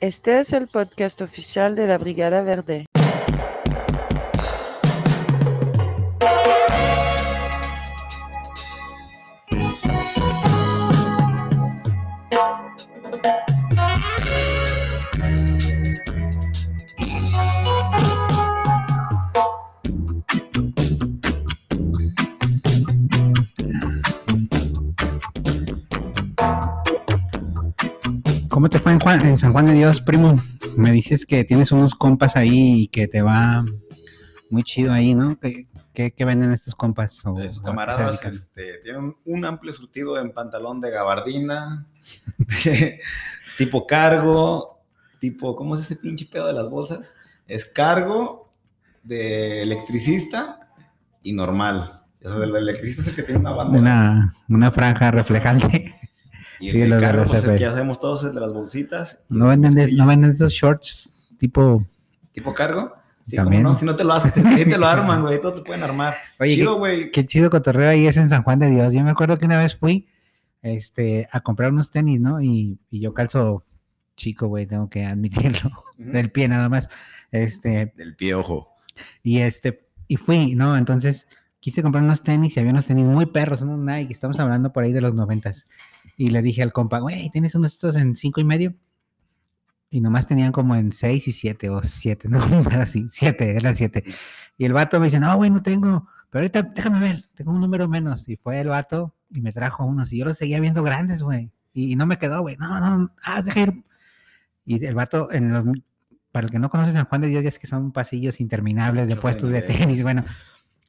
Este es el podcast oficial de la Brigada Verde. San Juan de Dios, primo? Me dices que tienes unos compas ahí y que te va muy chido ahí, ¿no? ¿Qué, qué- qué venden estos compas? O- Pues, camaradas este, tienen un amplio surtido en pantalón de gabardina, de tipo cargo, tipo, ¿cómo es ese pinche pedo de las bolsas? Es cargo de electricista y normal. O sea, el electricista es el que tiene una bandera. Una, una franja reflejante. Y el sí, de cargo, los pues, el que ya sabemos todos, es de las bolsitas. ¿No venden, de- no venden esos shorts tipo... ¿Tipo cargo? Sí, También. como no, si no te lo haces, ahí te lo arman, güey, todo te pueden armar. Oye, Chido, güey. Qué chido cotorreo ahí es en San Juan de Dios. Yo me acuerdo que una vez fui este, a comprar unos tenis, ¿no? Y, y yo calzo chico, güey, tengo que admitirlo. Del pie nada más. Este, Del pie, ojo. y este, y fui, ¿no? Entonces quise comprar unos tenis y había unos tenis muy perros, unos Nike, estamos hablando por ahí de los noventas. Y le dije al compa, güey, ¿tienes unos estos en cinco y medio? Y nomás tenían como en seis y siete o siete, no, así, siete, eran siete. Y el vato me dice, no, güey, no tengo, pero ahorita déjame ver, tengo un número menos. Y fue el vato y me trajo unos y yo los seguía viendo grandes, güey. Y, y no me quedó, güey, no, no, ah, deja ir. Y el vato, en los, para el que no conoce San Juan de Dios, ya es que son pasillos interminables de puestos de tenis, bueno.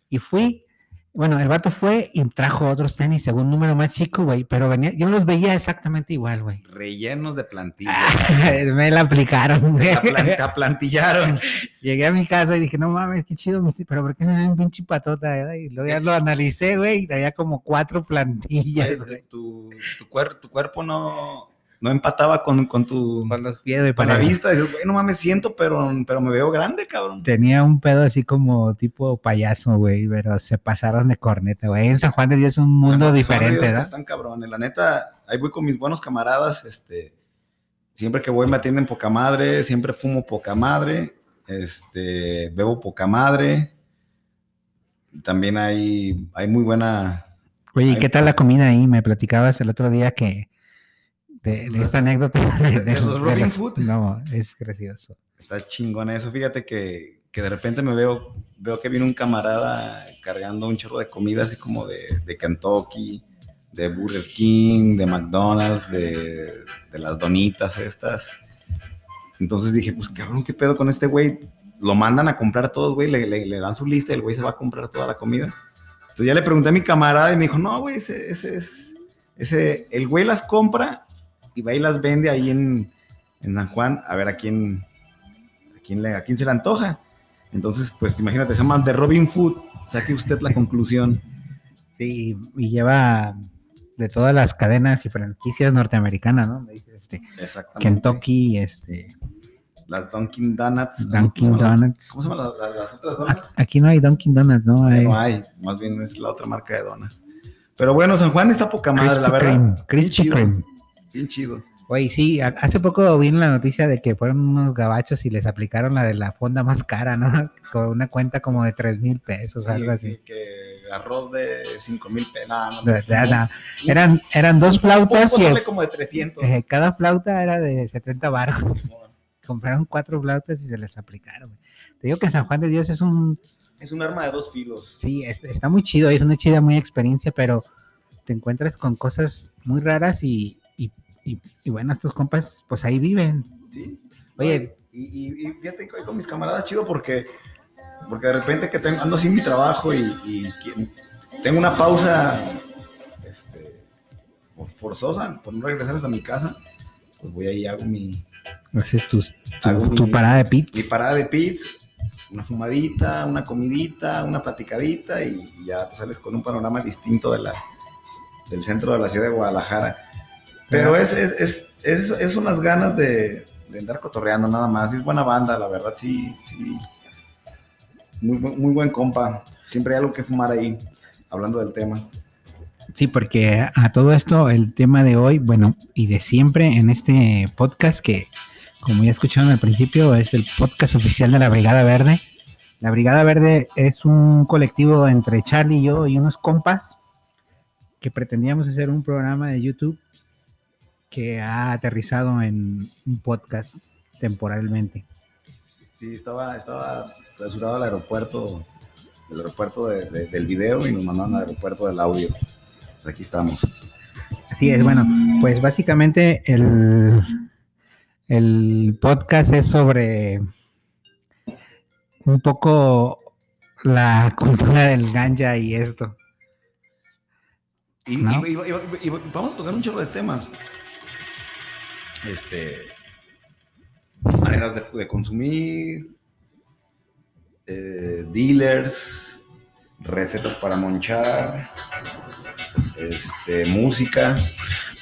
Y fui, bueno, el vato fue y trajo otros tenis según número más chico, güey, pero venía, yo los veía exactamente igual, güey. Rellenos de plantilla. me la aplicaron, güey. Te aplantillaron. Llegué a mi casa y dije, no mames, qué chido, pero ¿por qué se me ve un pinche patota? eh?" Y luego ya lo analicé, güey, y traía como cuatro plantillas, güey. tu, tu, cuer- tu cuerpo no, no empataba con, con tu Con los pies, con para la vista. Dices, güey, no mames, siento, pero, pero me veo grande, cabrón. Tenía un pedo así como tipo payaso, güey, pero se pasaron de corneta, güey. En San Juan de Dios es un mundo San diferente, de Dios ¿verdad? Están cabrones. La neta, ahí voy con mis buenos camaradas. Este, siempre que voy me atienden poca madre. Siempre fumo poca madre. Este, bebo poca madre. También hay, hay muy buena. Oye, ¿y Ay, qué tal la comida ahí? Me platicabas el otro día que de, de esta anécdota de los Robin Hood. No, es gracioso. Está chingón eso. Fíjate que, que de repente me veo, veo que viene un camarada cargando un chorro de comida así como de, de Kentucky, de Burger King, de McDonald's, de, de las donitas estas. Entonces dije, pues cabrón, ¿qué pedo con este güey? Lo mandan a comprar a todos, güey, le, le- le dan su lista y el güey se va a comprar toda la comida. Entonces ya le pregunté a mi camarada y me dijo, no, güey, ese, ese es, ese, el güey las compra y va y las vende ahí en, en San Juan a ver a quién, a quién, le, a quién se le antoja. Entonces, pues imagínate, se llaman de Robin Food, saque usted la conclusión. Sí, y lleva de todas las cadenas y franquicias norteamericanas, ¿no? Este, Exactamente. Kentucky, este, Las Dunkin' Donuts. Dunkin' ¿cómo se llaman las- Donuts. ¿Cómo se llaman las, otras donas? Aquí no hay Dunkin' Donuts, ¿no? Hay No hay, más bien es la otra marca de donas. Pero bueno, San Juan está poca madre, la verdad. Chido, Kreme. Bien chido. Oye, sí, hace poco vi la noticia de que fueron unos gabachos y les aplicaron la de la fonda más cara, ¿no? Con una cuenta como de tres mil pesos, Sí, algo así. que, que arroz de 5 mil pesos. No, no. Eran, eran dos flautas y el- como de 300. eh, cada flauta era de 70 baros. Compraron cuatro flautas y se les aplicaron. Te digo que San Juan de Dios es un, Es un arma de dos filos. sí, es- está muy chido, es una chida muy experiencia, pero te encuentras con cosas muy raras y, y, bueno, estos compas pues ahí viven. Sí. Oye. y, y- y fíjate que hoy con mis camaradas chido porque, porque de repente que tengo, ando sin mi trabajo y, tengo una pausa este, for- forzosa por no regresar a mi casa, pues voy ahí y hago mi, Haces tu, tu mi- parada de pits. mi parada de pits, una fumadita, una comidita, una platicadita y ya te sales con un panorama distinto de la, del centro de la ciudad de Guadalajara. Pero es, es, es, es, es unas ganas de, de andar cotorreando nada más. Es buena banda, la verdad, sí, sí. Muy, muy buen compa. Siempre hay algo que fumar ahí, hablando del tema. Sí, porque a todo esto, el tema de hoy, bueno, y de siempre en este podcast que como ya escucharon al principio, es el podcast oficial de la Brigada Verde. La Brigada Verde es un colectivo entre Charlie y yo y unos compas que pretendíamos hacer un programa de YouTube que ha aterrizado en un podcast temporalmente. Sí, estaba, estaba clausurado el aeropuerto, el aeropuerto de- de- del video y nos mandaron al aeropuerto del audio. Pues aquí estamos. Así es, bueno, pues básicamente el, el podcast es sobre un poco la cultura del ganja y esto. Y, ¿No? y- y- y- y vamos a tocar un chorro de temas. Este. Maneras de, de consumir. eh, dealers. Recetas para monchar. Este, música.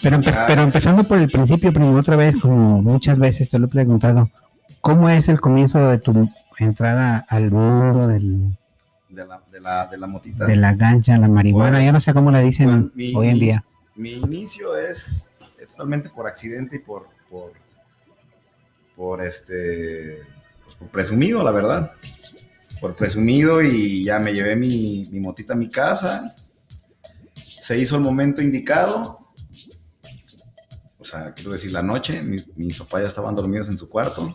Pero, empe- Ah. pero empezando por el principio, primo, otra vez, como muchas veces te lo he preguntado, ¿cómo es el comienzo de tu entrada al mundo del, De la, de la, de la motita. de la ganja, la marihuana? Pues, ya no sé cómo la dicen pues, mi- hoy en día. Mi inicio es totalmente por accidente y por, por, por este, pues por presumido, la verdad. Por presumido y ya me llevé mi, mi motita a mi casa. Se hizo el momento indicado. O sea, quiero decir, la noche. mi- mis papás ya estaban dormidos en su cuarto.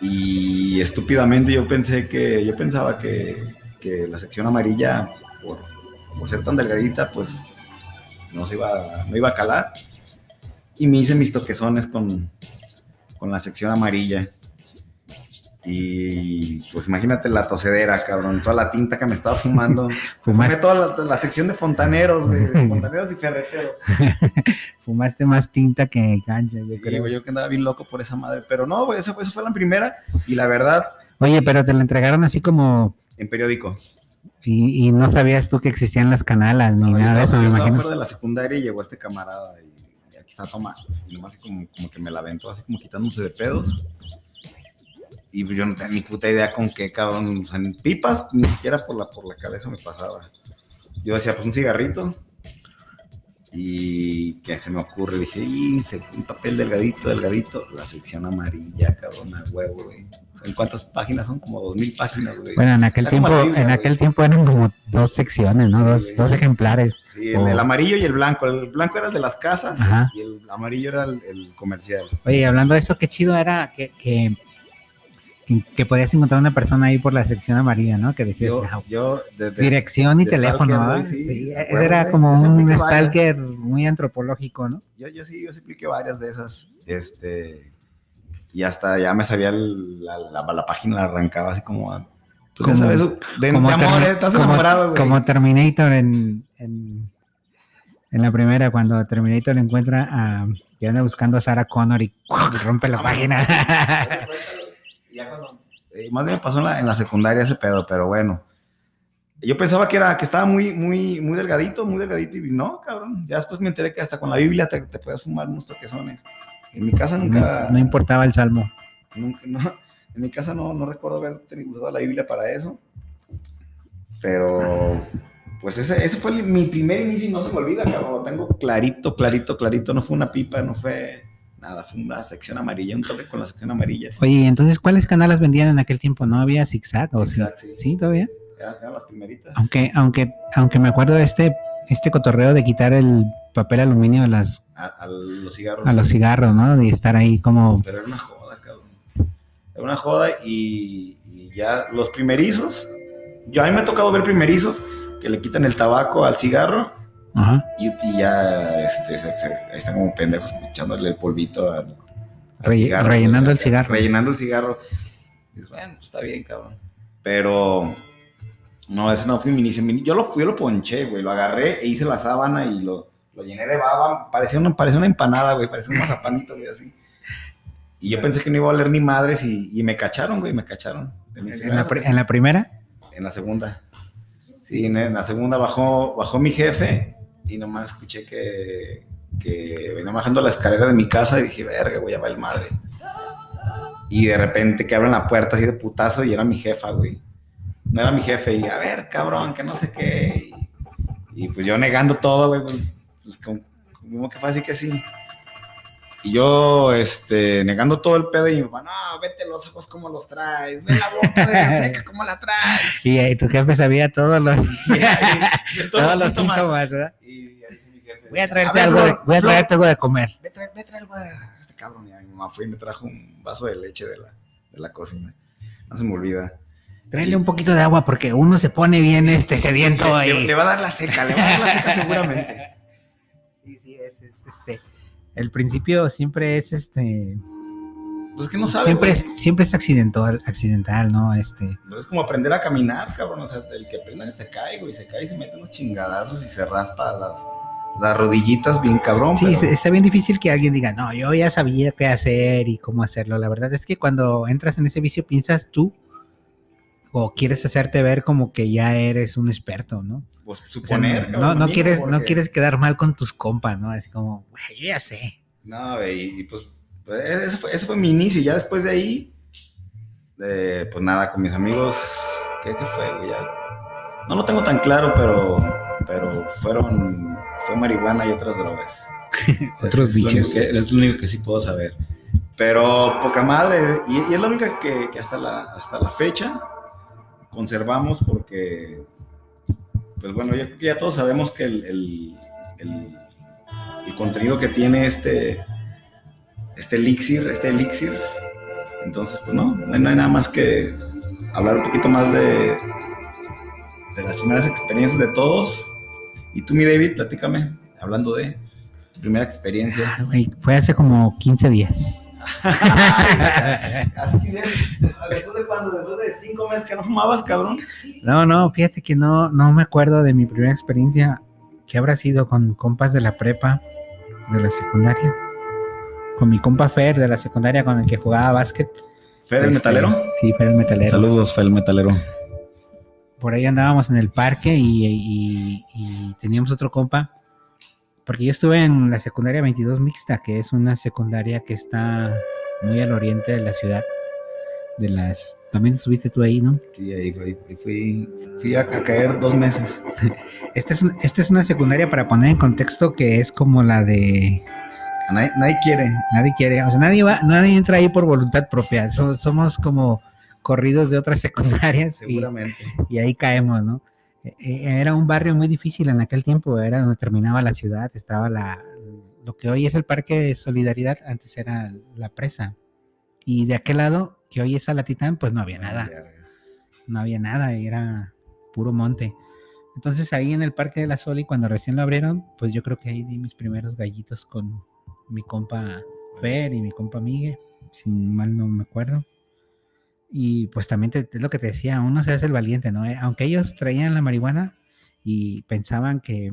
Y estúpidamente yo pensé que, yo pensaba que, que la sección amarilla, por ser tan delgadita, pues no se iba, no iba a calar. Y me hice mis toquezones con, con la sección amarilla. Y pues imagínate la tosedera, cabrón, toda la tinta que me estaba fumando. Fumé Fumaste, toda la, la sección de fontaneros, güey, fontaneros y ferreteros. fumaste más tinta que ganja, yo Sí, creo. güey, yo que andaba bien loco por esa madre. Pero no, güey, eso fue la primera. Y la verdad, Oye, pero te la entregaron así como en periódico. Y, y no sabías tú que existían las canalas ni No, nada de eso, me imagino. fuera de la secundaria y llegó este camarada y, y aquí está Tomás. Y nomás así como, como que me la aventó, así como quitándose de pedos. Y yo no tenía ni puta idea con qué, cabrón. O sea, ni pipas, ni siquiera por la, por la cabeza me pasaba. Yo decía, pues un cigarrito. Y que se me ocurre, dije, y un papel delgadito, delgadito, la sección amarilla, cabrón, a huevo, güey. ¿En cuántas páginas son? Como dos mil páginas, güey. Bueno, en aquel tiempo, en güey. aquel tiempo eran como dos secciones, ¿no? Sí, dos, güey. dos ejemplares. Sí, el, Oh. el amarillo y el blanco. El blanco era el de las casas Ajá. y el amarillo era el, el comercial. Oye, hablando de eso, qué chido era que, que, que, que podías encontrar una persona ahí por la sección amarilla, ¿no? Que decías, Yo, "Ah, yo dirección y de teléfono, huevo, era como un varias. stalker muy antropológico, ¿no? Yo, yo sí, yo sí apliqué varias de esas. Este, y hasta ya me sabía el- la, la, la página, la arrancaba así como. Pues Como- sabes, de, de amor, Termi- eh, estás como- enamorado, güey. como Terminator en, en, en la primera, cuando Terminator encuentra a. que anda buscando a Sarah Connor y rompe la página. Y ya cuando- eh, más bien me pasó en la, en la secundaria ese pedo, pero bueno. Yo pensaba que era que estaba muy, muy, muy delgadito, muy delgadito, y no, cabrón. Ya después me enteré que hasta con la Biblia te, te puedes fumar unos toquezones. En mi casa nunca. no, no importaba el salmo. Nunca, no, en mi casa no, no recuerdo haber tenido- usado la Biblia para eso. Pero, pues ese, ese fue el- mi primer inicio y no se me olvida, cabrón. Lo tengo clarito, clarito, clarito. No fue una pipa, no fue nada, fue una sección amarilla, un toque con la sección amarilla. Oye, entonces, ¿cuáles canalas vendían en aquel tiempo? ¿No había zigzag? ¿O sí? Zigzag, sí. sí, todavía. Eran, eran las primeritas. Aunque, aunque, aunque me acuerdo de este, este cotorreo de quitar el papel aluminio a, las, A, a los cigarros. a los cigarros, ¿no? Y estar ahí como. Pero era una joda, cabrón. Era una joda y, y ya los primerizos. Yo a mí me ha tocado ver primerizos que le quitan el tabaco al cigarro Ajá. y, y ya este, se, se- están como pendejos echándole el polvito al, al Relle- rellenando el cigarro. Rellenando el cigarro. Dices, bueno, pues está bien, cabrón. Pero no, ese no fue mi inicio. Yo lo, yo lo ponché, güey. Lo agarré e hice la sábana y lo, lo llené de baba. Parecía una, parecía una empanada, güey. Parecía un mazapanito, güey, así. Y yo pensé que no iba a oler ni madres y, y me cacharon, güey, me cacharon. En la, en la primera. en la segunda. Sí, en en la segunda bajó, bajó mi jefe y nomás escuché que, que venía bajando la escalera de mi casa y dije, verga, voy a el madre. Y de repente que abren la puerta así de putazo y era mi jefa, güey. No era mi jefe y, a ver, cabrón, que no sé qué. Y, pues yo negando todo, güey, pues, como, que así que sí. Y yo, este, negando todo el pedo y mi papá, no, vete los ojos como los traes, ve la boca de la seca como la traes. Y eh, tu jefe sabía todos los, Y todos los síntomas. síntomas, ¿verdad? Y ahí dice mi jefe, Voy a a traerte, ver, algo, de, voy a Flor, traerte algo de comer. Ve, trae, ve, trae algo de este cabrón. Y mi mamá fue y me trajo un vaso de leche de la, de la cocina. No se me olvida. Tráele un poquito de agua porque uno se pone bien este sediento Le, ahí. le va a dar la seca, le va a dar la seca seguramente. El principio siempre es este. Pues que no sabe. siempre, es, siempre es accidental, accidental, ¿no? Este. Pues es como aprender a caminar, cabrón. O sea, el que aprende se cae, güey. Se cae y se mete unos chingadazos y se raspa las, las rodillitas bien cabrón. Sí, pero- está bien difícil que alguien diga, no, yo ya sabía qué hacer y cómo hacerlo. La verdad es que cuando entras en ese vicio piensas tú o quieres hacerte ver como que ya eres un experto, ¿no? pues O sea, suponer, no, cabrón, no, no mínimo, quieres, no quieres quedar mal con tus compas, ¿no? Así como, güey, yo ya sé. No, güey, y pues, pues, ese, fue, ese fue mi inicio. Y ya después de ahí, eh, pues nada, con mis amigos, ¿qué, qué fue, güey? Ya- No lo tengo tan claro, pero, pero fueron, fue marihuana y otras drogas. Otros Es- es lo único vicios. que- es lo único que sí puedo saber. Pero poca madre, y, y es la única que, que hasta, la, hasta la fecha conservamos porque, pues bueno, ya, ya todos sabemos que el, el- el- contenido que tiene este, este elixir, este elixir, entonces pues no, no hay nada más que hablar un poquito más de, de las primeras experiencias de todos. Y tú, mi David, platícame, hablando de tu primera experiencia. Fue hace como 15 días. Así que, después de cuando, después de cinco meses que no fumabas, cabrón. No, no, fíjate que no, no me acuerdo de mi primera experiencia. que habrá sido con compas de la prepa, de la secundaria? Con mi compa Fer de la secundaria con el que jugaba básquet. Fer, el Este, metalero. Sí, Fer el metalero. Saludos, Fer, el metalero. Por ahí andábamos en el parque y, y- y teníamos otro compa. Porque yo estuve en la secundaria 22 mixta, que es una secundaria que está muy al oriente de la ciudad. De las. También estuviste tú ahí, ¿no? Sí, ahí fui, ahí fui, fui a, caer dos meses. Esta es, un- esta es una secundaria para poner en contexto que es como la de Nadie, nadie quiere. Nadie quiere, o sea, nadie va, nadie entra ahí por voluntad propia. So- somos como corridos de otras secundarias y, Seguramente. y ahí caemos, ¿no? Eh, Era un barrio muy difícil en aquel tiempo, era donde terminaba la ciudad, estaba la, lo que hoy es el Parque de Solidaridad, antes era la presa. Y de aquel lado, que hoy es Alatitán, pues no había nada no había nada, era puro monte. Entonces ahí en el Parque de la Soli, cuando recién lo abrieron, pues yo creo que ahí di mis primeros gallitos con mi compa Fer y mi compa Migue, si mal no me acuerdo. Y pues también te- es lo que te decía, uno se hace el valiente, ¿no? Eh, Aunque ellos traían la marihuana y pensaban que,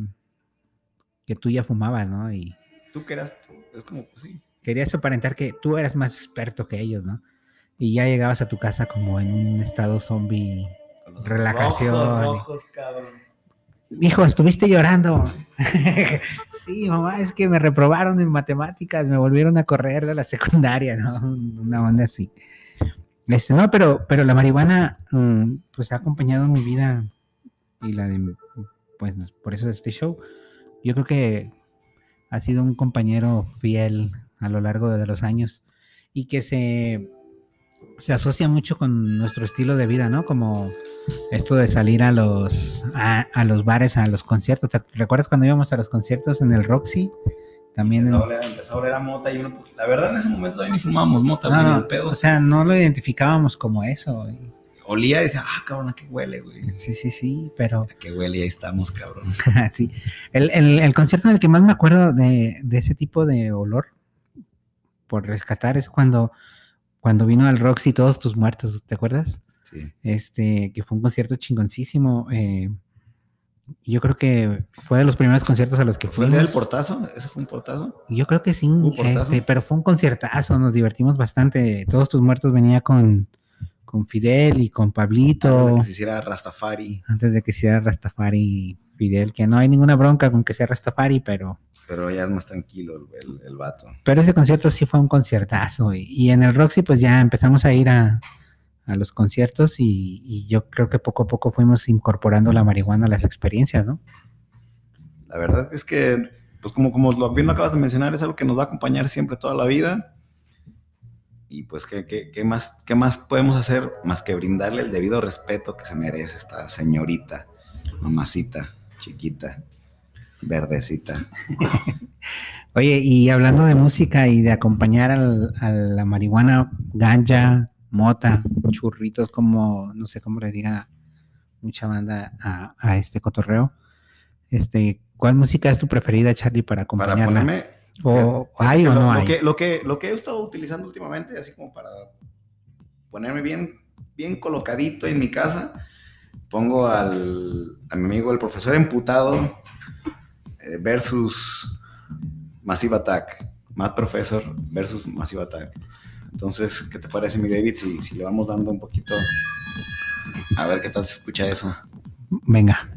que tú ya fumabas, ¿no? Y Tú que eras, es como, pues sí. querías aparentar que tú eras más experto que ellos, ¿no? Y ya llegabas a tu casa como en un estado zombie Relajación. Rojos, rojos, cabrón. Hijo, estuviste llorando. sí, mamá, es que me reprobaron en matemáticas, me volvieron a correr de la secundaria, ¿no? Una onda así. Este, no, pero, pero la marihuana, mm, pues ha acompañado mi vida y la de, pues por eso este show. Yo creo que ha sido un compañero fiel a lo largo de los años y que se, se asocia mucho con nuestro estilo de vida, ¿no? Como esto de salir a los a, los bares, a los conciertos. ¿Te recuerdas cuando íbamos a los conciertos en el Roxy? También en- Empezó a, oler, empezó a oler a mota y uno, la verdad en ese momento todavía ni fumábamos mota, no, no, pedo. o sea, no lo identificábamos como eso. Olía y decía, ah, cabrón, ¿a qué huele, güey? Sí, sí, sí, pero ¿A qué huele? Y ahí estamos, cabrón. sí. El, el- el concierto en el que más me acuerdo de, de ese tipo de olor por rescatar es cuando, cuando vino al Roxy Todos Tus Muertos, ¿te acuerdas? Sí. este, que fue un concierto chingoncísimo. eh, yo creo que fue de los primeros conciertos a los que ¿Fue el del fuimos. portazo? ¿Ese fue un portazo? Yo creo que sí, este, pero fue un conciertazo, nos divertimos bastante. Todos tus muertos venía con, con Fidel y con Antes Pablito, de que se hiciera Rastafari, antes de que se hiciera Rastafari Fidel, que no hay ninguna bronca con que sea Rastafari, pero, pero ya es más tranquilo el, el, el vato. pero ese concierto sí fue un conciertazo. Y, y en el Roxy pues ya empezamos a ir a, a los conciertos y, y yo creo que poco a poco fuimos incorporando la marihuana a las experiencias, ¿no? La verdad es que, pues como, como lo bien lo acabas de mencionar, es algo que nos va a acompañar siempre toda la vida. Y pues, ¿qué, qué, qué más, ¿qué más podemos hacer más que brindarle el debido respeto que se merece esta señorita, mamacita, chiquita, verdecita? Oye, y hablando de música y de acompañar al- a la marihuana, ganja, mota, churritos, como, no sé cómo le diga mucha banda a, a este cotorreo, este, ¿cuál música es tu preferida, Charlie, para Para acompañarla? ponerme... ¿O hay o no lo hay? que, lo, que, lo que he estado utilizando últimamente, así como para ponerme bien, bien colocadito en mi casa, pongo al, a mi amigo el profesor emputado eh, versus Massive Attack. Mad Professor versus Massive Attack. Entonces, ¿qué te parece, mi David? Si, si le vamos dando un poquito. A ver qué tal se escucha eso. Venga.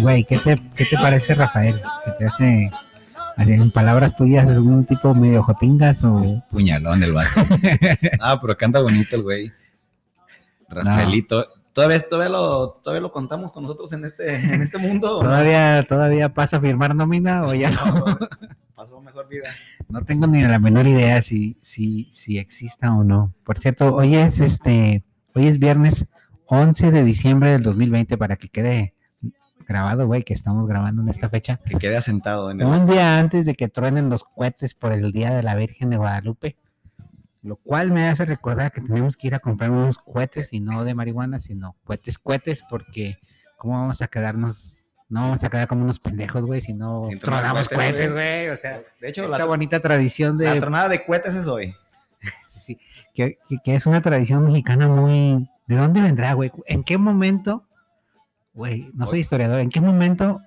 Güey, ¿qué te, ¿qué te parece, Rafael? ¿Qué te hace, en palabras tuyas, es un tipo medio jotingas o...? Puñalón el vato. ah, pero canta bonito el güey. Rafaelito. ¿Todavía, todavía, lo, ¿Todavía lo contamos con nosotros en este, en este mundo? o no? ¿Todavía, ¿Todavía pasa a firmar nómina o ya no? Pasó mejor vida. No tengo ni la menor idea si, si, si exista o no. Por cierto, hoy es este, hoy es viernes 11 de diciembre del 2020 para que quede grabado, güey, que estamos grabando en esta fecha. Que quede asentado en el. Un día antes de que truenen los cohetes por el Día de la Virgen de Guadalupe, lo cual me hace recordar que tenemos que ir a comprar unos cohetes y no de marihuana, sino cohetes, cohetes, porque ¿cómo vamos a quedarnos? No vamos a quedar como unos pendejos, güey, si no tronamos cohetes, güey. güey. O sea, De hecho, esta la, bonita tradición de la tronada de cohetes es hoy. Sí, sí, que, que- que es una tradición mexicana muy... ¿De dónde vendrá, güey? ¿En qué momento, güey, no soy historiador, ¿en qué momento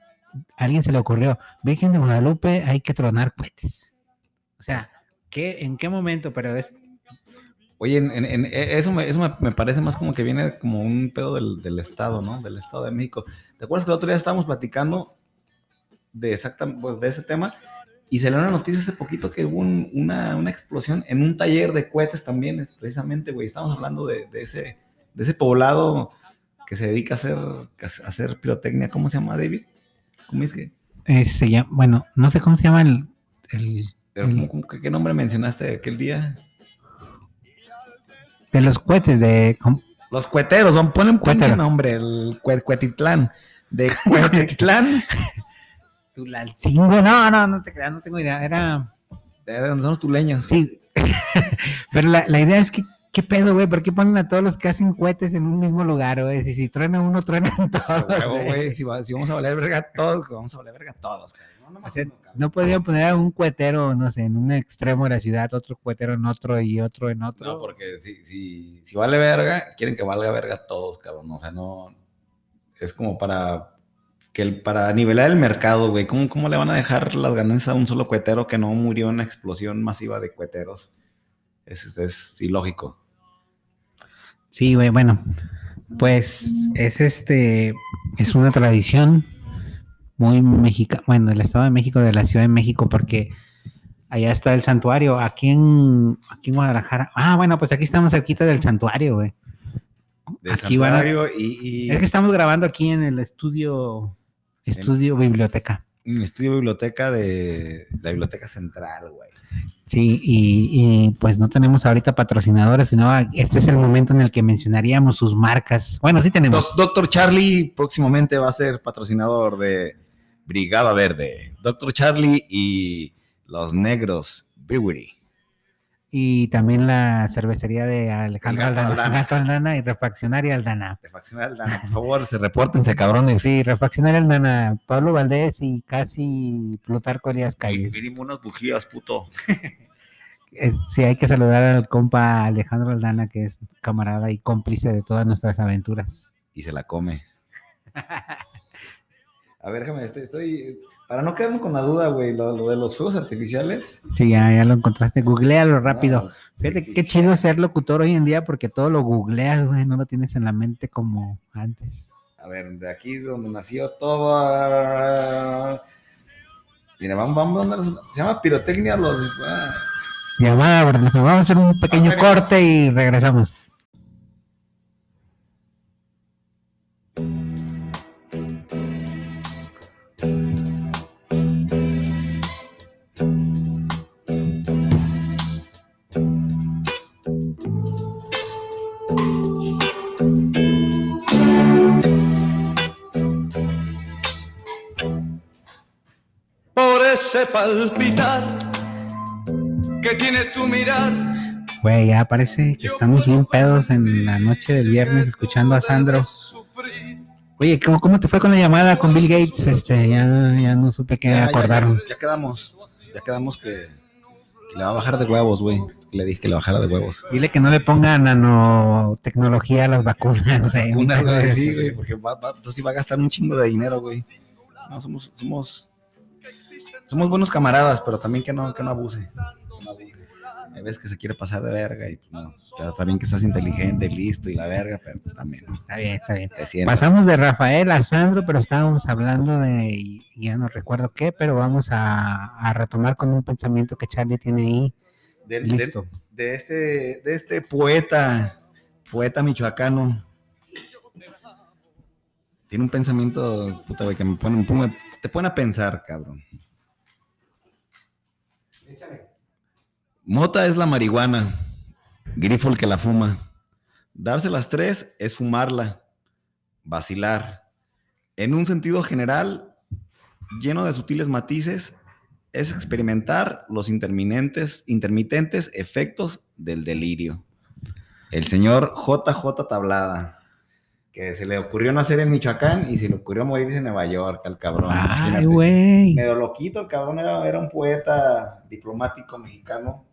a alguien se le ocurrió, Virgen de Guadalupe, hay que tronar cohetes? O sea, ¿qué, ¿en qué momento? Pero es... Oye, en- en- en- e- eso, me, eso me, me parece más como que viene como un pedo del, del Estado, ¿no? Del Estado de México. ¿Te acuerdas que el otro día estábamos platicando de, exacta, pues, de ese tema? Y salió una noticia hace poquito que hubo un- una, una explosión en un taller de cohetes también, precisamente, güey. Estamos hablando de, de ese, de ese poblado que se dedica a hacer, a hacer pirotecnia. ¿Cómo se llama, David? ¿Cómo es que? eh, se llama- bueno, no sé cómo se llama el... el- pero Mm. ¿cómo- cómo que- ¿Qué nombre mencionaste aquel día? de los cohetes, de... Los cueteros, van, ponen un nombre, el cue- Cuetitlán. De Cuetitlán. Tulalcingo, no, no, no te creas, no tengo idea, era... de donde son los tuleños. Sí, pero la, la idea es que, ¿qué pedo, güey? ¿Por qué ponen a todos los que hacen cohetes en un mismo lugar, güey? Si, si truena uno, truenan todos, güey. güey, si, va- si vamos a valer verga todos, vamos a valer verga todos. cabrón. No, nomás O sea, uno, cabrón. No podrían poner a un cohetero, no sé, en un extremo de la ciudad, otro cohetero en otro y otro en otro. No, porque si, si, si vale verga, quieren que valga verga todos, cabrón. O sea, no. Es como para. Que el, para nivelar el mercado, güey. ¿Cómo, ¿Cómo le van a dejar las ganancias a un solo cuetero que no murió en una explosión masiva de cueteros? Es, es ilógico. Sí, güey, bueno, pues es este, es una tradición muy mexicana, bueno, del Estado de México, de la Ciudad de México, porque Allá está el santuario, aquí en, aquí en Guadalajara. Ah, bueno, pues aquí estamos cerquita del santuario, güey. Del Aquí van a- santuario y, y Es que estamos grabando aquí en el estudio, estudio biblioteca. en el estudio biblioteca de la biblioteca central, güey. Sí, y, pues no tenemos ahorita patrocinadores, sino este es el momento en el que mencionaríamos sus marcas. Bueno, sí tenemos. Doc- Doctor Charlie próximamente va a ser patrocinador de Brigada Verde. Doctor Charlie y los Negros Brewery. Y también la cervecería de Alejandro Gato Aldana, Aldana. Gato Aldana y Refaccionaria Aldana. Refaccionar Aldana, por favor, se repórtense, cabrones. Sí, Refaccionaria Aldana, Pablo Valdés y casi Plutarco Elías Calles. Mínimo unas bujías, puto. Eh, Sí, hay que saludar al compa Alejandro Aldana, que es camarada y cómplice de todas nuestras aventuras. Y se la come. A ver, déjame, estoy, estoy- Para no quedarme con la duda, güey, lo, lo de los fuegos artificiales. Sí, ya, ya lo encontraste. Googlealo rápido. Fíjate qué chido ser locutor hoy en día porque todo lo googleas, güey, no lo tienes en la mente como antes. A ver, de aquí es donde nació todo. Mira, vamos, vamos a andar. Se llama pirotecnia los. ah, Llamada, ¿verdad? Vamos a hacer un pequeño corte y regresamos. Ese palpitar que tiene tu mirar. Güey, ya parece que estamos bien pedos en la noche del viernes escuchando a Sandro. Oye, ¿cómo, cómo te fue con la llamada con Bill Gates? Este, ya, ya no supe qué ya, acordaron. Ya, ya quedamos. Ya quedamos que, que le va a bajar de huevos, güey. Le dije que le bajara de huevos. Dile que no le ponga nanotecnología a las vacunas. güey. Una, güey, sí, güey, porque va, va, entonces va a gastar un chingo de dinero, güey. No, somos, somos, somos buenos camaradas, pero también que no, que no abuse. que no abuse. Hay veces que se quiere pasar de verga y pues, no. O sea, también que estás inteligente, listo y la verga, pero pues también. Está bien, está bien. Te. Pasamos de Rafael a Sandro, pero estábamos hablando de, ya no recuerdo qué, pero vamos a, a retomar con un pensamiento que Charlie tiene ahí. Del- Listo. de este, de este poeta, poeta michoacano. Tiene un pensamiento, puta, güey, que me pone, me pone- te pone a pensar, cabrón. Mota es la marihuana, grifo el que la fuma. Darse las tres es fumarla, vacilar. En un sentido general, lleno de sutiles matices, es experimentar los interminentes, intermitentes efectos del delirio. El señor JJ Tablada, que se le ocurrió nacer en Michoacán y se le ocurrió morirse en Nueva York al cabrón. Ay, güey. Medio loquito, el cabrón era, era un poeta diplomático mexicano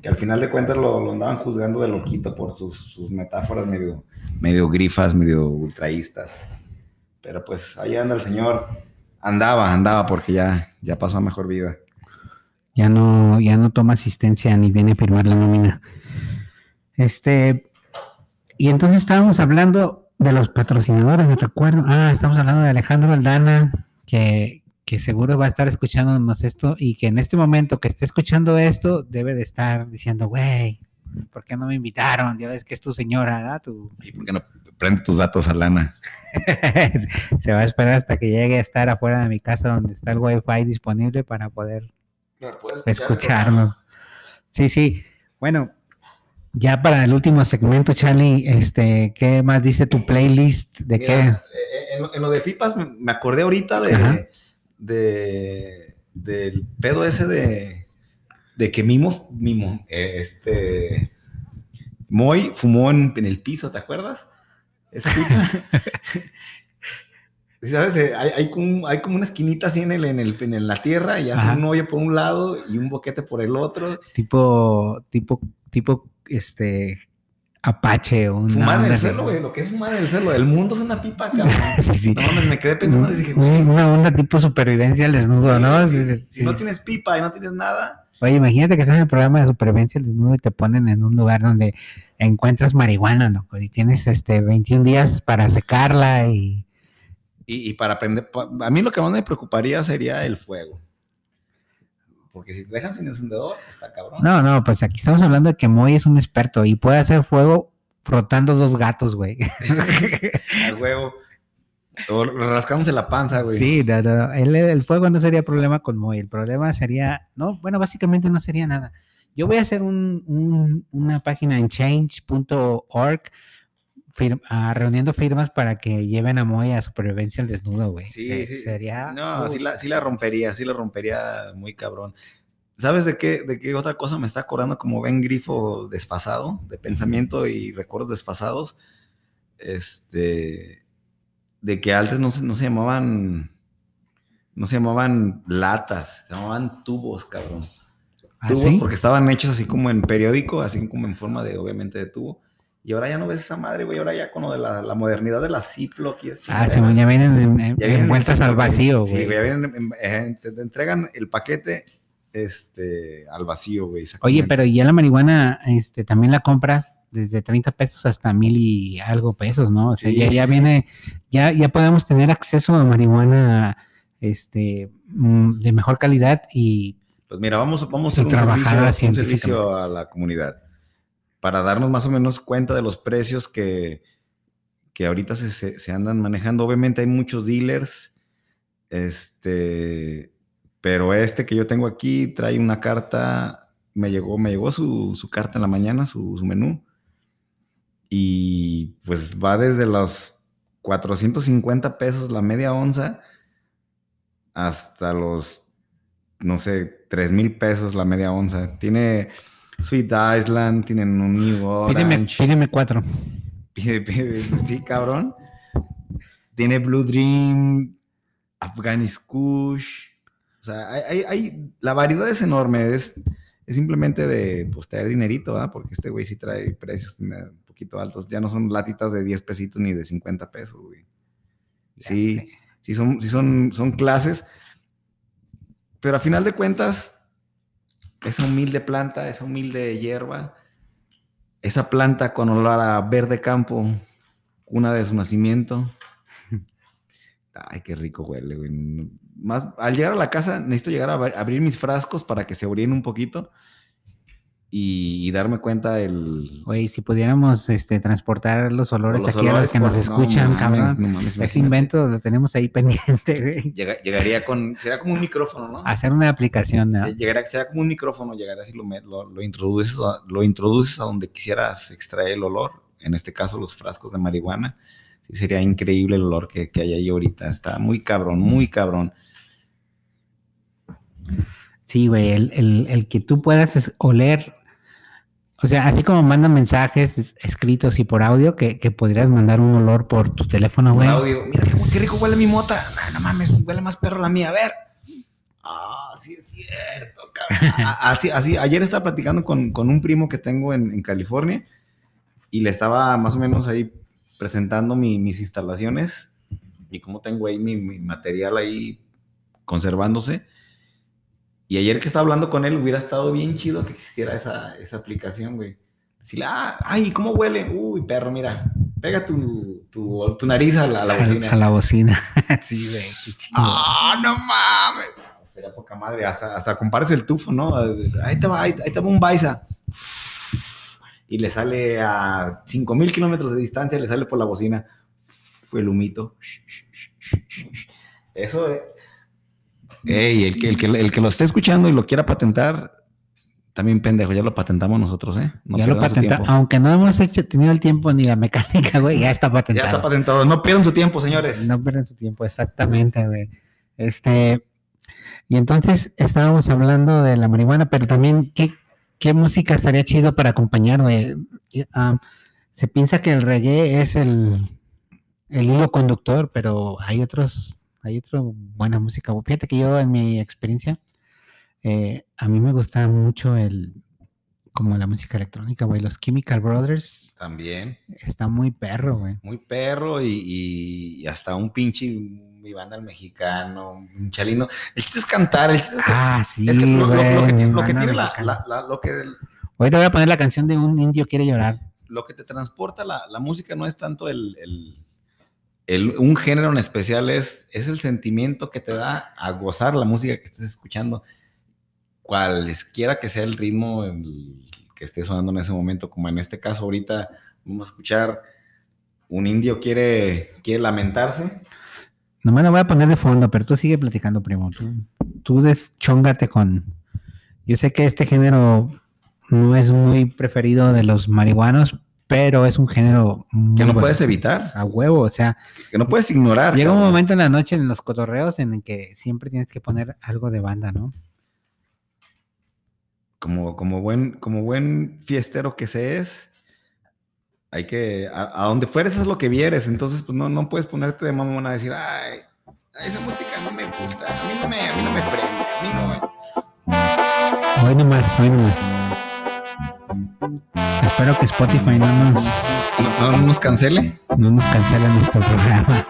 que al final de cuentas lo, lo andaban juzgando de loquito por sus, sus metáforas medio, medio grifas, medio ultraístas. Pero pues ahí anda el señor. Andaba, andaba porque ya, ya pasó a mejor vida. Ya no, ya no toma asistencia ni viene a firmar la nómina. Este, y entonces estábamos hablando de los patrocinadores, recuerdo. Ah, estamos hablando de Alejandro Aldana, que, que seguro va a estar escuchándonos esto y que en este momento que esté escuchando esto debe de estar diciendo, güey, ¿por qué no me invitaron? Ya ves que es tu señora, ¿verdad? Tu... ¿Y por qué no prende tus datos a lana? Se va a esperar hasta que llegue a estar afuera de mi casa donde está el wifi disponible para poder escucharnos. Sí, sí. Bueno, ya para el último segmento, Charlie, este, ¿qué más dice tu playlist? ¿De Mira, qué? eh, En, lo- en lo de pipas me, acordé ahorita Ajá. De, de del pedo ese de, de que Mimo, Mimo, eh, este, Moy fumó en, en el piso, ¿te acuerdas? Esa ¿Sabes? Eh, Hay, hay, como, hay como una esquinita así en, el, en, el, en la tierra y hace Ajá. un hoyo por un lado y un boquete por el otro. Tipo, tipo, tipo, este, Apache o una Fumar en el suelo, güey, lo que es fumar en el suelo. El mundo es una pipa, cabrón. Sí, sí. No mames, me quedé pensando y dije, güey, una onda tipo supervivencia al desnudo, Sí, ¿no? Si no tienes pipa y no tienes nada, Oye, imagínate que estás en el programa de supervivencia al desnudo y te ponen en un lugar donde encuentras marihuana, ¿no? Y tienes este 21 días para secarla y y, y para aprender, a mí lo que más me preocuparía sería el fuego. Porque si te dejan sin encendedor, está cabrón. No, no, pues aquí estamos hablando de que Moy es un experto y puede hacer fuego frotando dos gatos, güey. Al huevo. O rascándose la panza, güey. Sí, no, no, el, el fuego no sería problema con Moy, el problema sería, no, bueno, básicamente no sería nada. Yo voy a hacer un- un- una página en change.org fir- ah, reuniendo firmas para que lleven a Moy a supervivencia al desnudo, güey. Sí, Se- sí. Sería... No, sí la, sí la rompería, sí la rompería muy cabrón. ¿Sabes de qué, de qué otra cosa me está acordando como Ben Grifo desfasado, de pensamiento y recuerdos desfasados? Este, de que antes no se, no se llamaban, no se llamaban latas, se llamaban tubos, cabrón. ¿ah, Tubos sí? porque estaban hechos así como en periódico, así como en forma de, obviamente, de tubo. Y ahora ya no ves esa madre, güey. Ahora ya con lo de la, la modernidad de la Ziploc y es Ah, sí, ya vienen en- en- ya vienen envueltas en- al vacío, Sí, güey. güey, ya vienen en- en- te, te entregan el paquete este, al vacío, güey. Oye, pero ya la marihuana este, también la compras desde 30 pesos hasta mil y algo pesos, ¿no? O sea, Sí, ya, ya sí, sí. viene, ya, ya podemos tener acceso a marihuana este, mm, de mejor calidad y Pues mira, vamos, vamos a hacer un servicio, un servicio a la comunidad para darnos más o menos cuenta de los precios que, que ahorita se, se- andan manejando. Obviamente hay muchos dealers, este, pero este que yo tengo aquí trae una carta, me llegó, me llegó su, su carta en la mañana, su, su menú, y pues va desde los 450 pesos la media onza hasta los no sé, 3 mil pesos la media onza. Tiene Sweet Island, tienen un New pídeme, cuatro. Pide- pide- sí, cabrón. Tiene Blue Dream, Afghanis Kush. O sea, hay, hay- la variedad es enorme. Es, es simplemente de pues, traer dinerito, ¿verdad? Porque este güey sí trae precios un poquito altos. Ya no son latitas de 10 pesitos ni de 50 pesos, güey. Sí, sí son, sí son, son clases, pero a final de cuentas, esa humilde planta, esa humilde hierba, esa planta con olor a verde campo, cuna de su nacimiento. Ay, qué rico huele, güey. Más, al llegar a la casa, necesito llegar a abri- abrir mis frascos para que se orinen un poquito y, y darme cuenta el... Güey, si pudiéramos este, transportar los olores los aquí a los olores, que nos pues, no escuchan, mames, cabrón. no mames, Ese imagínate. invento lo tenemos ahí pendiente, güey. Llega- llegaría con... Sería como un micrófono, ¿no? Hacer una aplicación, ¿no? Sí, llegaría, sea como un micrófono, llegarías y lo, lo, lo introduces, a, lo introduces a donde quisieras extraer el olor, en este caso los frascos de marihuana. Sí, sería increíble el olor que, que hay ahí ahorita. Está muy cabrón, muy cabrón. Sí, güey, el, el- el que tú puedas oler, o sea, así como mandan mensajes es- escritos y por audio, que, que podrías mandar un olor por tu teléfono, Por güey. audio, mira qué, qué rico huele mi mota. Ah, no mames, huele más perro la mía. A ver. Ah, sí es cierto, cabrón. Así, así, ayer estaba platicando con, con un primo que tengo en, en California y le estaba más o menos ahí presentando mi- mis instalaciones y cómo tengo ahí mi, mi material ahí conservándose. Y ayer que estaba hablando con él, hubiera estado bien chido que existiera esa, esa aplicación, güey. Decirle, ah, ay, ¿cómo huele? Uy, perro, mira, pega tu, tu, tu nariz a la, a la bocina. A, la bocina. sí, güey, qué chido. ¡Ah, no mames! Sería poca madre, hasta, hasta compares el tufo, ¿no? Ahí te va, ahí, ahí te va un Baisa. Y le sale a 5000 kilómetros de distancia, le sale por la bocina. Fue el humito. Eso es. Ey, el que, el, que, el que lo esté escuchando y lo quiera patentar, también pendejo, ya lo patentamos nosotros, ¿eh? No ya lo pierdan su patenta, tiempo. aunque no hemos hecho, tenido el tiempo ni la mecánica, güey, ya está patentado. Ya está patentado. No pierdan su tiempo, señores. No pierdan su tiempo, exactamente, güey. Este, y entonces estábamos hablando de la marihuana, pero también, ¿qué, qué música estaría chido para acompañar, güey? Ah, se piensa que el reggae es el, el hilo conductor, pero hay otros, hay otra buena música. Fíjate que yo, en mi experiencia, eh, a mí me gusta mucho el, como la música electrónica, güey. Los Chemical Brothers También. está muy perro, güey. muy perro y, hasta un pinche mi banda el mexicano, un chalino. El chiste es cantar, el chiste es, Ah, sí, es que lo, lo- lo güey, que, tiene- lo que banda tiene la, la- la- lo que Hoy te voy a poner la canción de un indio quiere llorar. lo que te transporta la, la música no es tanto el, el- un género en especial, es, es el sentimiento que te da a gozar la música que estés escuchando. cualesquiera que sea el ritmo que esté sonando en ese momento, como en este caso ahorita vamos a escuchar un indio quiere, quiere lamentarse. No me lo voy a poner de fondo, pero tú sigue platicando, primo. Tú, tú deschóngate con... Yo sé que este género no es muy preferido de los marihuanos, pero es un género Que no bueno. puedes evitar, a huevo, o sea, que no puedes ignorar. llega un momento en la noche en los cotorreos en el que siempre tienes que poner algo de banda, ¿no? como, como, buen, como buen fiestero que se es, hay que, a, a donde fueres es lo que vieres, entonces pues no, no puedes ponerte de mamón a decir, ay, esa música no me gusta, a mí no me, a mí no me prende, a mí no... Hoy nomás, hoy nomás. Espero que Spotify no nos, No, no nos cancele. no nos cancele nuestro programa.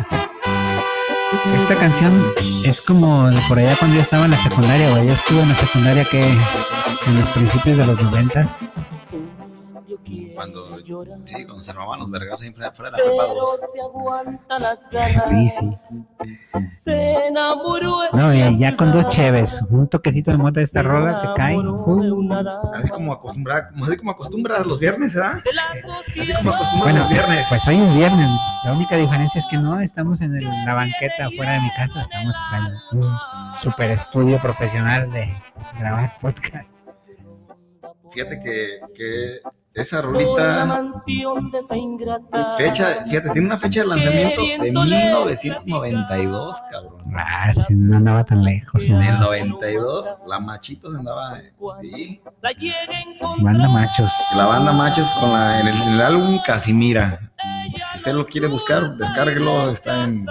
Esta canción es como de por allá cuando yo estaba en la secundaria, güey. Yo estuve en la secundaria que en los principios de los noventas. Cuando, sí, cuando se armaban los vergas ahí fuera, fuera de la prepa 2. se aguanta las ganas. Sí, sí. Se enamoró. en No, y ya con dos cheves, un toquecito de mota de esta rola te cae. uh. Así como acostumbrar, como, así como acostumbras los viernes, ¿verdad? Así como acostumbras Bueno, los viernes. pues hoy es viernes. La única diferencia es que no estamos en el- la banqueta afuera de mi casa, estamos en un super estudio profesional de grabar podcast. Fíjate que, que esa rolita, mansión de esa ingrata. fecha, fíjate, tiene una fecha de lanzamiento de 1992, cabrón. Ah, sí, no andaba tan lejos. En el 92, la Machitos andaba. Sí. A encontrar. Banda machos. La banda Machos con la, en, el, en el álbum Casimira. Usted lo quiere buscar, descárguelo. Está en.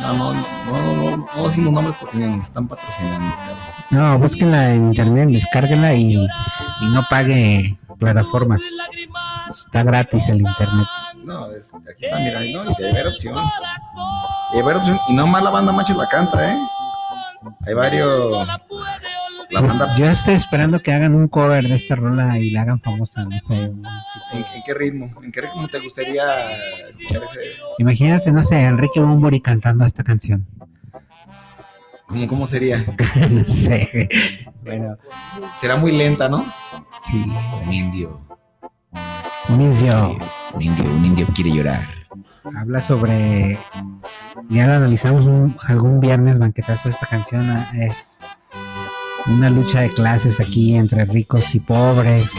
No, no, no, no, no, no decimos nombres porque nos están patrocinando. No, búsquenla en internet, descárguenla y, y no pague plataformas. Está gratis el internet. No, es, aquí está, mira, no, y debe haber opción. Debe haber opción. Y no más la banda Machos la canta, ¿eh? Hay varios. La banda. Yo estoy esperando que hagan un cover de esta rola y la hagan famosa, no sé. ¿En, en qué ritmo? ¿En qué ritmo te gustaría escuchar ese? Imagínate, no sé, Enrique Bumburi cantando esta canción. ¿Cómo, cómo sería? no sé. Bueno, Será muy lenta, ¿no? sí. Un indio. Un indio Un indio, un indio quiere llorar. habla sobre. Ya lo analizamos un- algún viernes banquetazo esta canción. Es una lucha de clases aquí entre ricos y pobres.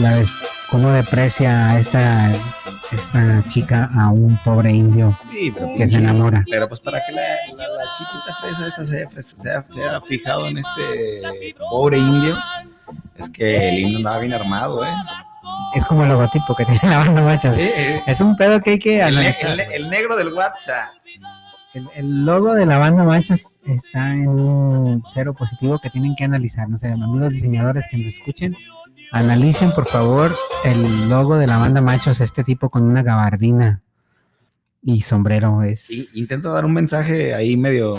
La vez, cómo deprecia a esta, esta chica a un pobre indio Sí, pero que se enamora. Pero pues para que la, la, la chiquita fresa esta se haya, fres- se, haya, se haya fijado en este pobre indio, es que el indio andaba bien armado, ¿eh? Es como el logotipo que tiene la banda machos. Sí, Es un pedo que hay que el, ne- analizar. el negro del WhatsApp. El, el logo de la banda Machos está en un cero positivo que tienen que analizar. No sé, amigos diseñadores que nos escuchen, analicen por favor el logo de la banda Machos, este tipo con una gabardina y sombrero. Es. Y, intenta dar un mensaje ahí medio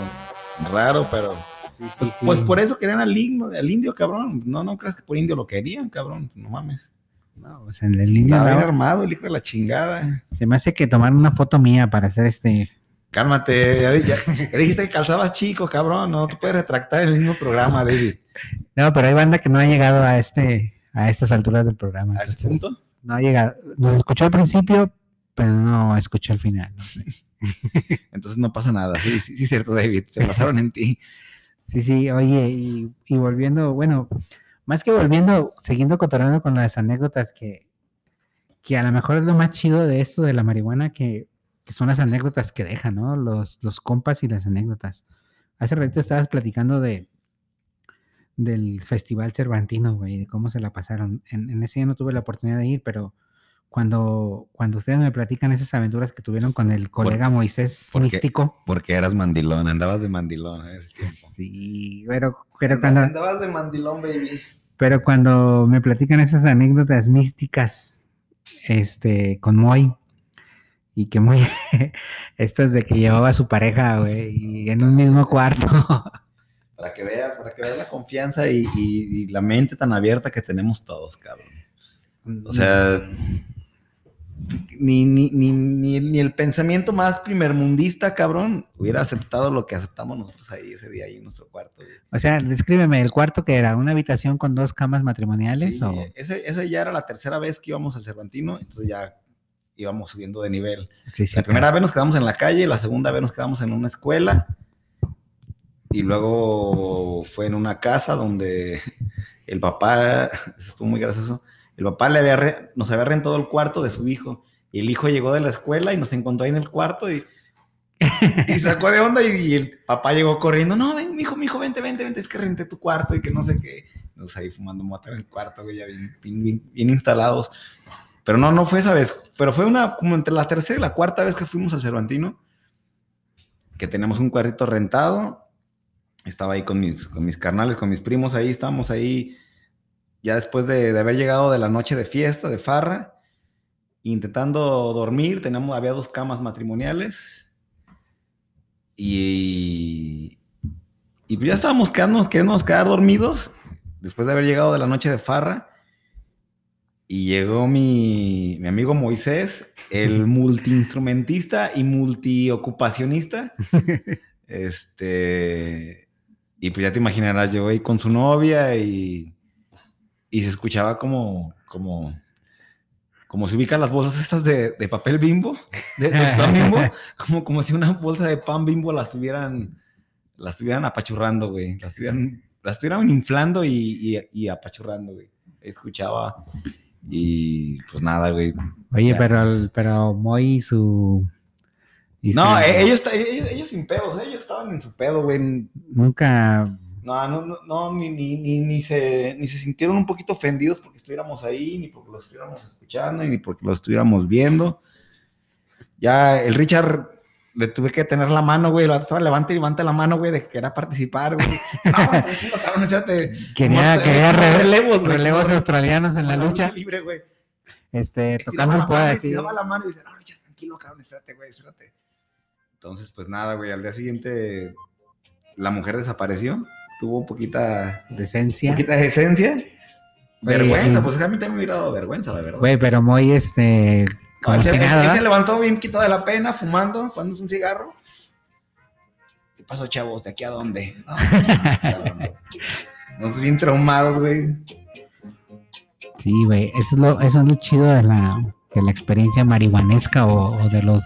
raro, pero pues, pues por eso querían al indio, al indio, cabrón. No, no creas que por indio lo querían, cabrón. No mames. No, sea, en el indio Estaba bien armado el hijo de la chingada. se me hace que tomar una foto mía para hacer este. Cálmate, ya, ya- ya dijiste que calzabas chico, cabrón. No te puedes retractar en el mismo programa, David. No, pero hay banda que no ha llegado a este a estas alturas del programa. A ese punto. no ha llegado. Nos escuchó al principio, pero no escuchó al final. no sé. Entonces no pasa nada. Sí, sí, sí, cierto, David. Se pasaron en ti. Sí, sí, oye, y, y volviendo, bueno, más que volviendo, siguiendo cotorreando con las anécdotas que, que a lo mejor es lo más chido de esto de la marihuana, que, que son las anécdotas que dejan, ¿no? Los, los compas y las anécdotas. Hace rato estabas platicando de del Festival Cervantino, güey, de cómo se la pasaron. En, en ese día no tuve la oportunidad de ir, pero cuando, cuando ustedes me platican esas aventuras que tuvieron con el colega Moisés? Místico. Porque eras mandilón, andabas de mandilón en ese tiempo. Sí, pero, pero cuando, Andabas de mandilón, baby. Pero cuando me platican esas anécdotas místicas, este, con Moy, y que Moy, estas de que llevaba a su pareja, güey, y en un mismo cuarto. Para que veas, para que veas la confianza y, y- y la mente tan abierta que tenemos todos, cabrón. O sea, ni, ni, ni, ni, el pensamiento más primermundista, cabrón, hubiera aceptado lo que aceptamos nosotros ahí ese día, ahí en nuestro cuarto. güey. O sea, descríbeme, ¿el cuarto que era? ¿Una habitación con dos camas matrimoniales? Sí, o... ese, ese ya era la tercera vez que íbamos al Cervantino, entonces ya íbamos subiendo de nivel. Sí, sí, La primera acá. vez nos quedamos en la calle, la segunda vez nos quedamos en una escuela y luego fue en una casa donde el papá, eso estuvo muy gracioso, el papá le había re- nos había rentado el cuarto de su hijo y el hijo llegó de la escuela y nos encontró ahí en el cuarto y, y sacó de onda y, y el papá llegó corriendo, no, ven, mijo, mijo, vente, vente, vente, es que renté tu cuarto y que no sé qué. Nos ahí fumando mota en el cuarto, güey, ya bien, bien- bien- bien instalados. Pero no, no fue esa vez. Pero fue una, como entre la tercera y la cuarta vez que fuimos al Cervantino, que tenemos un cuartito rentado. Estaba ahí con mis, con mis carnales, con mis primos ahí, estábamos ahí ya después de, de haber llegado de la noche de fiesta, de farra, intentando dormir. Tenemos, había dos camas matrimoniales. Y, y ya estábamos quedándonos, queriéndonos quedar dormidos después de haber llegado de la noche de farra. Y llegó mi, mi amigo Moisés, el multiinstrumentista y multiocupacionista. este. Y pues ya te imaginarás, llegó ahí con su novia y, y se escuchaba como, como, como se ubican las bolsas estas de, de papel bimbo, de, de pan bimbo, como, como si una bolsa de pan bimbo la estuvieran, la estuvieran apachurrando, güey. La estuvieran, la estuvieran inflando y, y, y apachurrando, güey. Escuchaba y pues nada, güey. Oye, Ya. pero, el- pero Moy y su... y No, su- eh, ellos, ellos, ellos sin pedos, ellos estaban en su pedo, güey. Nunca... No, no, no, no, ni, ni, ni, ni se, ni se sintieron un poquito ofendidos porque estuviéramos ahí, ni porque lo estuviéramos escuchando, ni porque lo estuviéramos viendo. Ya el Richard le tuve que tener la mano, güey, la estaba levante y levante la mano, güey, de que quería participar, güey. No, güey, tranquilo, cabrón, échate. Quería, quería re- relevos, güey, relevos australianos en la lucha. libre, güey. Este, Estiraba tocando el la poder mano, así. estiraba la mano y dice, no, Richard, tranquilo, cabrón, espérate, güey, espérate. Entonces, pues nada, güey, al día siguiente la mujer desapareció, tuvo un poquita, Decencia. poquita de esencia. Vergüenza, pues a mí también me hubiera dado vergüenza, de verdad. Güey, pero Moy, este... Como él, si se, él- nada, él se ¿verdad? levantó bien quitado de la pena, fumando, fumándose un cigarro. ¿Qué pasó, chavos? ¿De aquí a dónde? No, Nos bien traumados, güey. Sí, güey, eso es lo, eso es lo chido de la, de la experiencia marihuanesca o, o de los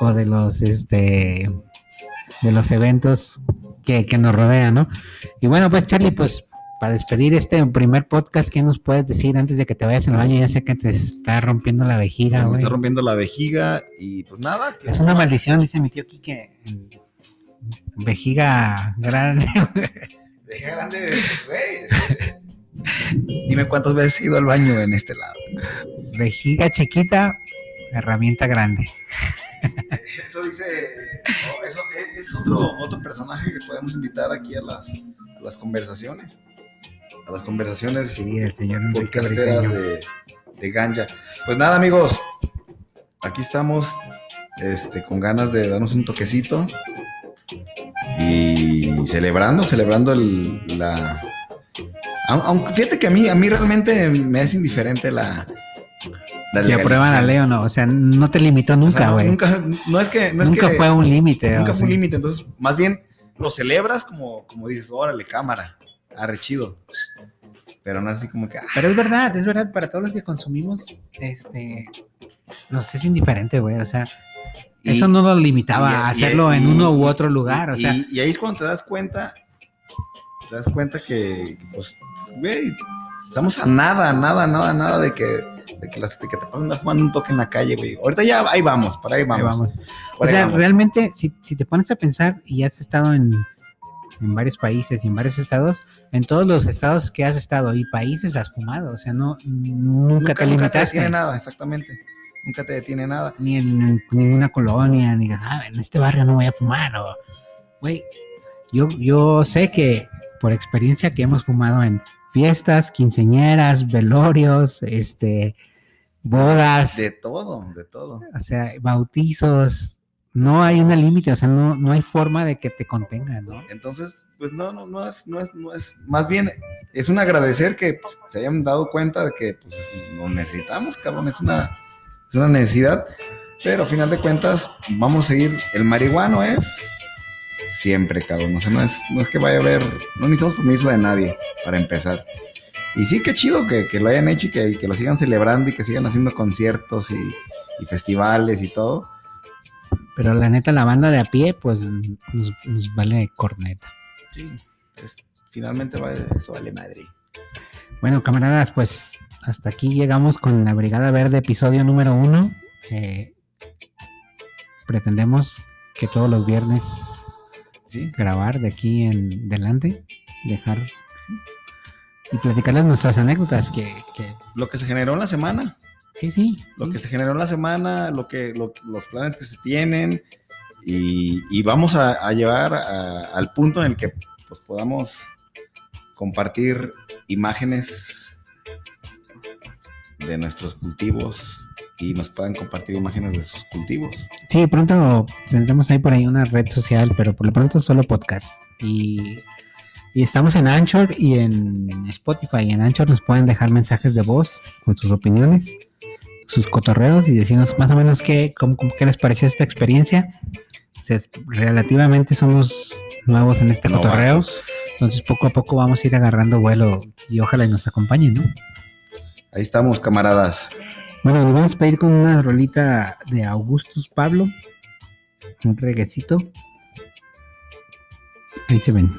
o de los este de los eventos que, que nos rodean, ¿no? Y bueno, pues Charlie, pues para despedir este primer podcast, ¿qué nos puedes decir antes de que te vayas al baño? Ya sé que te está rompiendo la vejiga, Se me está rompiendo la vejiga y pues nada. que- Es una maldición, dice mi tío Quique. Vejiga grande. Dejé grande, pues, güey. Dime cuántas veces he ido al baño en este lado. Vejiga chiquita, herramienta grande. Eso dice. no, eso es, es otro, otro personaje que podemos invitar aquí a las, a las conversaciones. A las conversaciones Sí, el señor podcasteras de, de Ganja. Pues nada, amigos. Aquí estamos este, con ganas de darnos un toquecito. Y celebrando, celebrando el, la. Aun- Aunque fíjate que a mí, a mí realmente me es indiferente la. la Si aprueban la legalización. ley o no, o sea, no te limitó O sea, nunca, no- güey. nunca, no es que. No es nunca que- fue un límite. Nunca fue un límite, entonces más bien lo celebras como, como dices, órale, cámara, arre chido. Pero no así como que, ah, Pero es verdad, es verdad, para todos los que consumimos, este, nos es indiferente, güey, o sea, y- eso no nos limitaba y- a y- hacerlo en y- uno u otro lugar, o sea, y ahí es cuando te das cuenta, te das cuenta que, pues, güey, estamos a nada, nada, nada, nada de que, de que, las, de que te pasen andar fumando un toque en la calle, güey. Ahorita ya ahí vamos, por ahí ahí vamos. vamos. por O ahí sea, vamos. realmente, si, si te pones a pensar y has estado en, en varios países y en varios estados, en todos los estados que has estado y países has fumado, o sea, no, nunca, te limitaste. detiene nada, exactamente. Nunca te detiene nada. ni en ninguna colonia, ni ah, en este barrio no voy a fumar, o, güey, yo, yo sé que por experiencia que hemos fumado en fiestas, quinceñeras, velorios, este, bodas, De todo, de todo. o sea, bautizos, no hay una límite, o sea, no, no hay forma de que te contenga, ¿no? Entonces, pues no, no, no es, no es, no es, más bien es un agradecer que pues, se hayan dado cuenta de que pues lo necesitamos, cabrón, es una, es una necesidad, pero a final de cuentas vamos a seguir, el marihuano es siempre, cabrón, o sea, no es, no es que vaya a haber, no necesitamos permiso de nadie para empezar. Y sí, qué chido que, que lo hayan hecho y que, lo sigan celebrando y que sigan haciendo conciertos y festivales y todo. Pero la neta, la banda de a pie, pues nos, nos vale corneta. Sí, finalmente va, eso vale madre. Bueno, camaradas, pues hasta aquí llegamos con la Brigada Verde, episodio número uno. Eh, pretendemos que todos los viernes Sí, grabar de aquí en delante, dejar y platicarles nuestras anécdotas que, que lo que se generó en la semana. Sí, sí. lo sí. que se generó en la semana, lo que, lo- los planes que se tienen y, y vamos a, a llevar a- al punto en el que pues, podamos compartir imágenes de nuestros cultivos y nos puedan compartir imágenes de sus cultivos. Sí, pronto tendremos ahí por ahí una red social, pero por lo pronto solo podcast. Y, y estamos en Anchor y en Spotify. En Anchor nos pueden dejar mensajes de voz con sus opiniones, sus cotorreos y decirnos más o menos qué, cómo- cómo- qué les pareció esta experiencia. O sea, relativamente somos nuevos en este cotorreo, Novatos. entonces poco a poco vamos a ir agarrando vuelo y ojalá y nos acompañen, ¿no? Ahí estamos, camaradas. Bueno, nos vamos a despedir con una rolita de Augustus Pablo. Un reguecito. Ahí se ven.